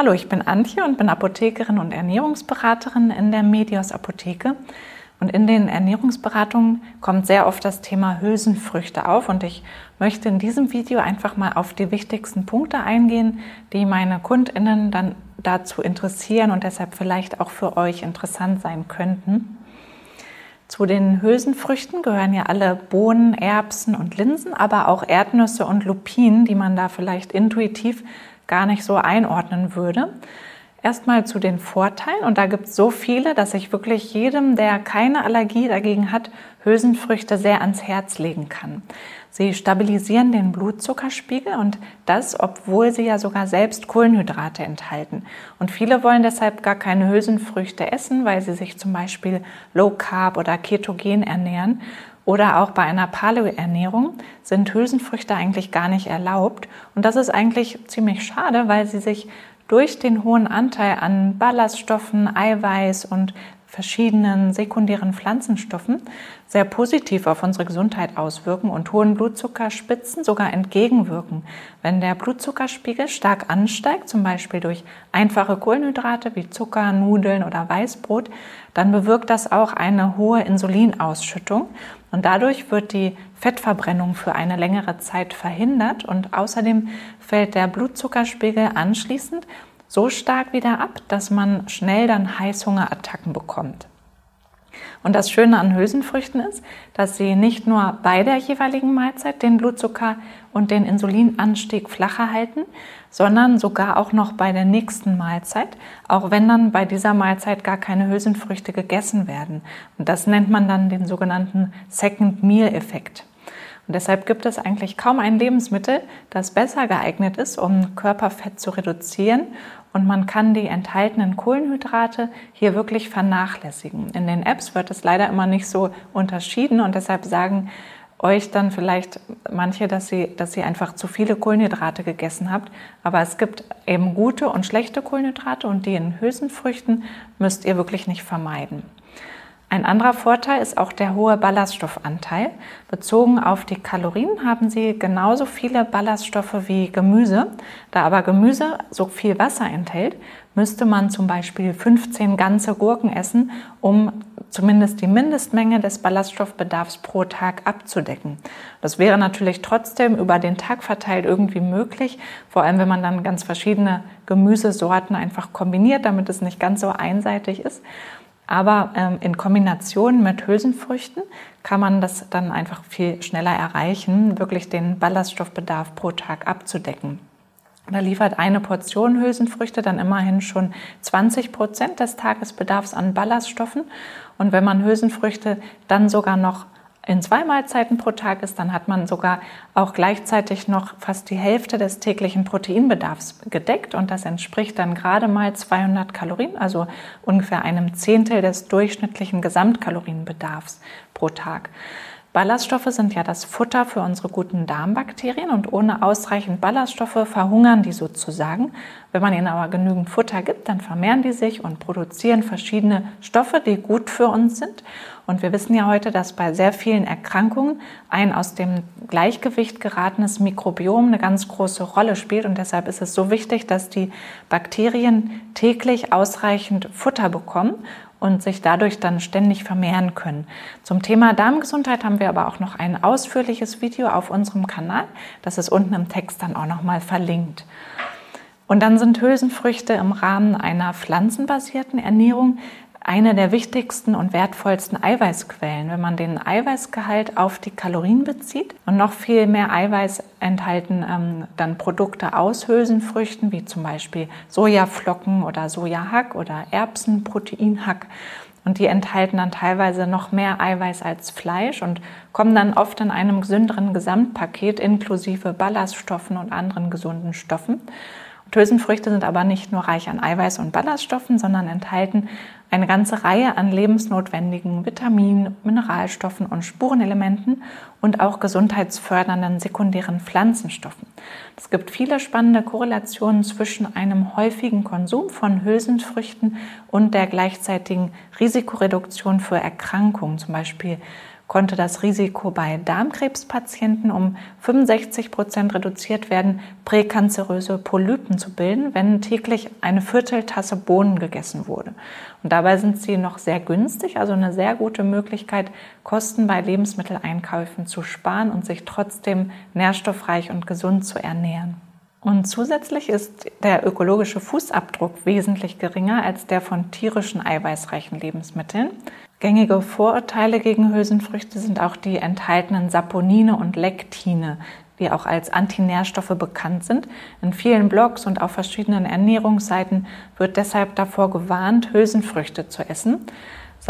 Hallo, ich bin Antje und bin Apothekerin und Ernährungsberaterin in der Medios Apotheke. Und in den Ernährungsberatungen kommt sehr oft das Thema Hülsenfrüchte auf. Und ich möchte in diesem Video einfach mal auf die wichtigsten Punkte eingehen, die meine KundInnen dann dazu interessieren und deshalb vielleicht auch für euch interessant sein könnten. Zu den Hülsenfrüchten gehören ja alle Bohnen, Erbsen und Linsen, aber auch Erdnüsse und Lupinen, die man da vielleicht intuitiv gar nicht so einordnen würde. Erstmal zu den Vorteilen und da gibt es so viele, dass ich wirklich jedem, der keine Allergie dagegen hat, Hülsenfrüchte sehr ans Herz legen kann. Sie stabilisieren den Blutzuckerspiegel und das, obwohl sie ja sogar selbst Kohlenhydrate enthalten. Und viele wollen deshalb gar keine Hülsenfrüchte essen, weil sie sich zum Beispiel Low Carb oder Ketogen ernähren. Oder auch bei einer Paleo-Ernährung sind Hülsenfrüchte eigentlich gar nicht erlaubt. Und das ist eigentlich ziemlich schade, weil sie sich durch den hohen Anteil an Ballaststoffen, Eiweiß und verschiedenen sekundären Pflanzenstoffen sehr positiv auf unsere Gesundheit auswirken und hohen Blutzuckerspitzen sogar entgegenwirken. Wenn der Blutzuckerspiegel stark ansteigt, zum Beispiel durch einfache Kohlenhydrate wie Zucker, Nudeln oder Weißbrot, dann bewirkt das auch eine hohe Insulinausschüttung und dadurch wird die Fettverbrennung für eine längere Zeit verhindert und außerdem fällt der Blutzuckerspiegel anschließend so stark wieder ab, dass man schnell dann Heißhungerattacken bekommt. Und das Schöne an Hülsenfrüchten ist, dass sie nicht nur bei der jeweiligen Mahlzeit den Blutzucker und den Insulinanstieg flacher halten, sondern sogar auch noch bei der nächsten Mahlzeit, auch wenn dann bei dieser Mahlzeit gar keine Hülsenfrüchte gegessen werden. Und das nennt man dann den sogenannten Second Meal Effekt. Und deshalb gibt es eigentlich kaum ein Lebensmittel, das besser geeignet ist, um Körperfett zu reduzieren. Und man kann die enthaltenen Kohlenhydrate hier wirklich vernachlässigen. In den Apps wird es leider immer nicht so unterschieden und deshalb sagen euch dann vielleicht manche, dass sie, dass sie einfach zu viele Kohlenhydrate gegessen habt. Aber es gibt eben gute und schlechte Kohlenhydrate und die in Hülsenfrüchten müsst ihr wirklich nicht vermeiden. Ein anderer Vorteil ist auch der hohe Ballaststoffanteil. Bezogen auf die Kalorien haben sie genauso viele Ballaststoffe wie Gemüse. Da aber Gemüse so viel Wasser enthält, müsste man zum Beispiel 15 ganze Gurken essen, um zumindest die Mindestmenge des Ballaststoffbedarfs pro Tag abzudecken. Das wäre natürlich trotzdem über den Tag verteilt irgendwie möglich, vor allem wenn man dann ganz verschiedene Gemüsesorten einfach kombiniert, damit es nicht ganz so einseitig ist. Aber ähm, in Kombination mit Hülsenfrüchten kann man das dann einfach viel schneller erreichen, wirklich den Ballaststoffbedarf pro Tag abzudecken. Da liefert eine Portion Hülsenfrüchte dann immerhin schon 20 Prozent des Tagesbedarfs an Ballaststoffen. Und wenn man Hülsenfrüchte dann sogar noch in zwei Mahlzeiten pro Tag ist, dann hat man sogar auch gleichzeitig noch fast die Hälfte des täglichen Proteinbedarfs gedeckt und das entspricht dann gerade mal 200 Kalorien, also ungefähr einem Zehntel des durchschnittlichen Gesamtkalorienbedarfs pro Tag. Ballaststoffe sind ja das Futter für unsere guten Darmbakterien und ohne ausreichend Ballaststoffe verhungern die sozusagen. Wenn man ihnen aber genügend Futter gibt, dann vermehren die sich und produzieren verschiedene Stoffe, die gut für uns sind. Und wir wissen ja heute, dass bei sehr vielen Erkrankungen ein aus dem Gleichgewicht geratenes Mikrobiom eine ganz große Rolle spielt. Und deshalb ist es so wichtig, dass die Bakterien täglich ausreichend Futter bekommen und sich dadurch dann ständig vermehren können. Zum Thema Darmgesundheit haben wir aber auch noch ein ausführliches Video auf unserem Kanal. Das ist unten im Text dann auch nochmal verlinkt. Und dann sind Hülsenfrüchte im Rahmen einer pflanzenbasierten Ernährung eine der wichtigsten und wertvollsten Eiweißquellen. Wenn man den Eiweißgehalt auf die Kalorien bezieht und noch viel mehr Eiweiß enthalten ähm, dann Produkte aus Hülsenfrüchten, wie zum Beispiel Sojaflocken oder Sojahack oder Erbsenproteinhack. Und die enthalten dann teilweise noch mehr Eiweiß als Fleisch und kommen dann oft in einem gesünderen Gesamtpaket inklusive Ballaststoffen und anderen gesunden Stoffen. Hülsenfrüchte sind aber nicht nur reich an Eiweiß und Ballaststoffen, sondern enthalten eine ganze Reihe an lebensnotwendigen Vitaminen, Mineralstoffen und Spurenelementen und auch gesundheitsfördernden sekundären Pflanzenstoffen. Es gibt viele spannende Korrelationen zwischen einem häufigen Konsum von Hülsenfrüchten und der gleichzeitigen Risikoreduktion für Erkrankungen, zum Beispiel konnte das Risiko bei Darmkrebspatienten um 65 Prozent reduziert werden, präkanzeröse Polypen zu bilden, wenn täglich eine Vierteltasse Bohnen gegessen wurde. Und dabei sind sie noch sehr günstig, also eine sehr gute Möglichkeit, Kosten bei Lebensmitteleinkäufen zu sparen und sich trotzdem nährstoffreich und gesund zu ernähren. Und zusätzlich ist der ökologische Fußabdruck wesentlich geringer als der von tierischen eiweißreichen Lebensmitteln. Gängige Vorurteile gegen Hülsenfrüchte sind auch die enthaltenen Saponine und Lektine, die auch als Antinährstoffe bekannt sind. In vielen Blogs und auf verschiedenen Ernährungsseiten wird deshalb davor gewarnt, Hülsenfrüchte zu essen.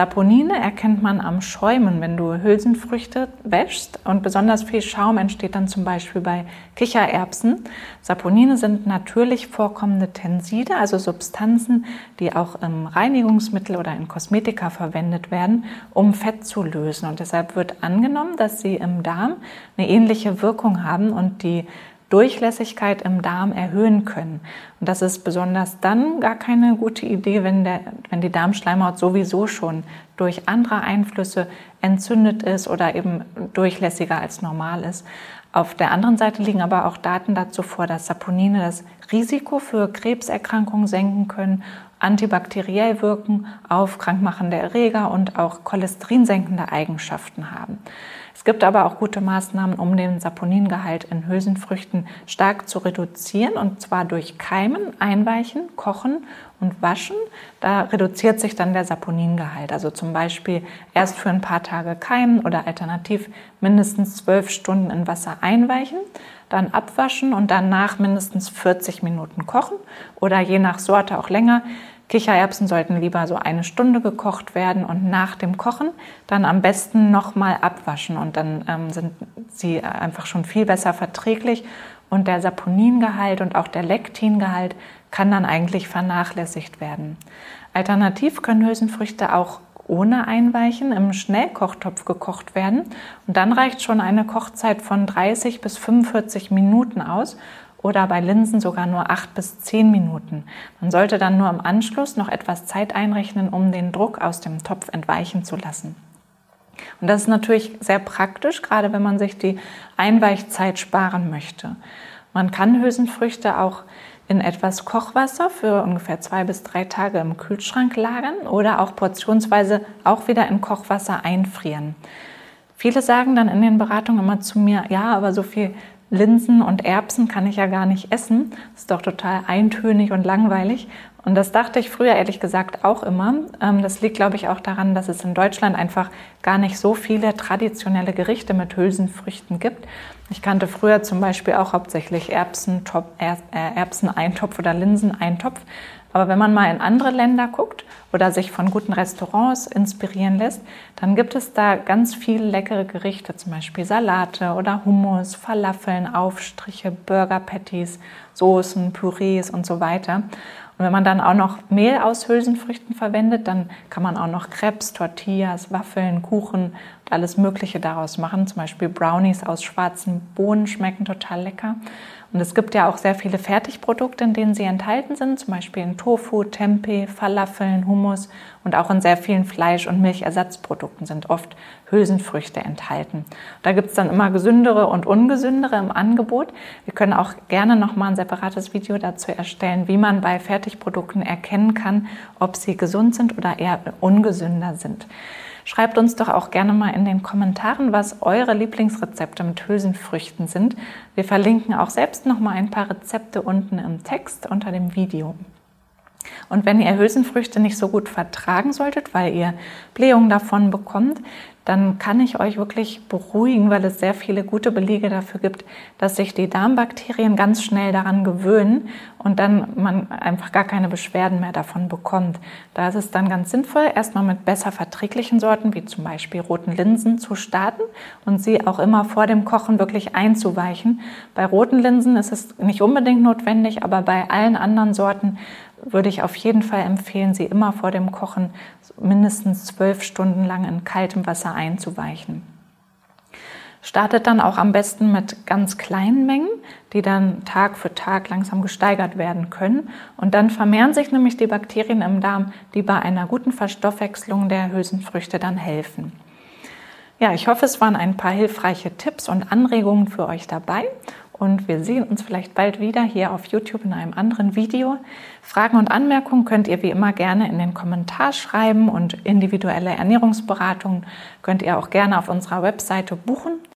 Saponine erkennt man am Schäumen, wenn du Hülsenfrüchte wäschst und besonders viel Schaum entsteht dann zum Beispiel bei Kichererbsen. Saponine sind natürlich vorkommende Tenside, also Substanzen, die auch im Reinigungsmittel oder in Kosmetika verwendet werden, um Fett zu lösen. Und deshalb wird angenommen, dass sie im Darm eine ähnliche Wirkung haben und die Durchlässigkeit im Darm erhöhen können. Und das ist besonders dann gar keine gute Idee, wenn, der, wenn die Darmschleimhaut sowieso schon durch andere Einflüsse entzündet ist oder eben durchlässiger als normal ist. Auf der anderen Seite liegen aber auch Daten dazu vor, dass Saponine das Risiko für Krebserkrankungen senken können, antibakteriell wirken, auf krankmachende Erreger und auch cholesterinsenkende Eigenschaften haben. Es gibt aber auch gute Maßnahmen, um den Saponingehalt in Hülsenfrüchten stark zu reduzieren, und zwar durch Keimen, Einweichen, Kochen und Waschen. Da reduziert sich dann der Saponingehalt. Also zum Beispiel erst für ein paar Tage keimen oder alternativ mindestens zwölf Stunden in Wasser einweichen, dann abwaschen und danach mindestens 40 Minuten kochen oder je nach Sorte auch länger. Kichererbsen sollten lieber so eine Stunde gekocht werden und nach dem Kochen dann am besten nochmal abwaschen. Und dann ähm, sind sie einfach schon viel besser verträglich. Und der Saponingehalt und auch der Lektingehalt kann dann eigentlich vernachlässigt werden. Alternativ können Hülsenfrüchte auch ohne Einweichen im Schnellkochtopf gekocht werden. Und dann reicht schon eine Kochzeit von 30 bis 45 Minuten aus oder bei Linsen sogar nur acht bis zehn Minuten. Man sollte dann nur im Anschluss noch etwas Zeit einrechnen, um den Druck aus dem Topf entweichen zu lassen. Und das ist natürlich sehr praktisch, gerade wenn man sich die Einweichzeit sparen möchte. Man kann Hülsenfrüchte auch in etwas Kochwasser für ungefähr zwei bis drei Tage im Kühlschrank lagern oder auch portionsweise auch wieder in Kochwasser einfrieren. Viele sagen dann in den Beratungen immer zu mir, ja, aber so viel Linsen und Erbsen kann ich ja gar nicht essen. Das ist doch total eintönig und langweilig. Und das dachte ich früher ehrlich gesagt auch immer. Ähm, das liegt, glaube ich, auch daran, dass es in Deutschland einfach gar nicht so viele traditionelle Gerichte mit Hülsenfrüchten gibt. Ich kannte früher zum Beispiel auch hauptsächlich Erbsen, äh, Erbseneintopf oder Linseneintopf. Aber wenn man mal in andere Länder guckt oder sich von guten Restaurants inspirieren lässt, dann gibt es da ganz viele leckere Gerichte, zum Beispiel Salate oder Hummus, Falafeln, Aufstriche, Burger Patties, Soßen, Pürees und so weiter. Und wenn man dann auch noch Mehl aus Hülsenfrüchten verwendet, dann kann man auch noch Crepes, Tortillas, Waffeln, Kuchen und alles Mögliche daraus machen. Zum Beispiel Brownies aus schwarzen Bohnen schmecken total lecker. Und es gibt ja auch sehr viele Fertigprodukte, in denen sie enthalten sind, zum Beispiel in Tofu, Tempeh, Falafeln, Hummus und auch in sehr vielen Fleisch- und Milchersatzprodukten sind oft Hülsenfrüchte enthalten. Da gibt es dann immer gesündere und ungesündere im Angebot. Wir können auch gerne nochmal ein separates Video dazu erstellen, wie man bei Fertigprodukten erkennen kann, ob sie gesund sind oder eher ungesünder sind. Schreibt uns doch auch gerne mal in den Kommentaren, was eure Lieblingsrezepte mit Hülsenfrüchten sind. Wir verlinken auch selbst noch mal ein paar Rezepte unten im Text unter dem Video. Und wenn ihr Hülsenfrüchte nicht so gut vertragen solltet, weil ihr Blähungen davon bekommt, dann kann ich euch wirklich beruhigen, weil es sehr viele gute Belege dafür gibt, dass sich die Darmbakterien ganz schnell daran gewöhnen und dann man einfach gar keine Beschwerden mehr davon bekommt. Da ist es dann ganz sinnvoll, erstmal mit besser verträglichen Sorten, wie zum Beispiel roten Linsen, zu starten und sie auch immer vor dem Kochen wirklich einzuweichen. Bei roten Linsen ist es nicht unbedingt notwendig, aber bei allen anderen Sorten würde ich auf jeden Fall empfehlen, sie immer vor dem Kochen mindestens zwölf Stunden lang in kaltem Wasser einzuweichen. Startet dann auch am besten mit ganz kleinen Mengen, die dann Tag für Tag langsam gesteigert werden können. Und dann vermehren sich nämlich die Bakterien im Darm, die bei einer guten Verstoffwechslung der Hülsenfrüchte dann helfen. Ja, ich hoffe, es waren ein paar hilfreiche Tipps und Anregungen für euch dabei. Und wir sehen uns vielleicht bald wieder hier auf YouTube in einem anderen Video. Fragen und Anmerkungen könnt ihr wie immer gerne in den Kommentar schreiben und individuelle Ernährungsberatungen könnt ihr auch gerne auf unserer Webseite buchen.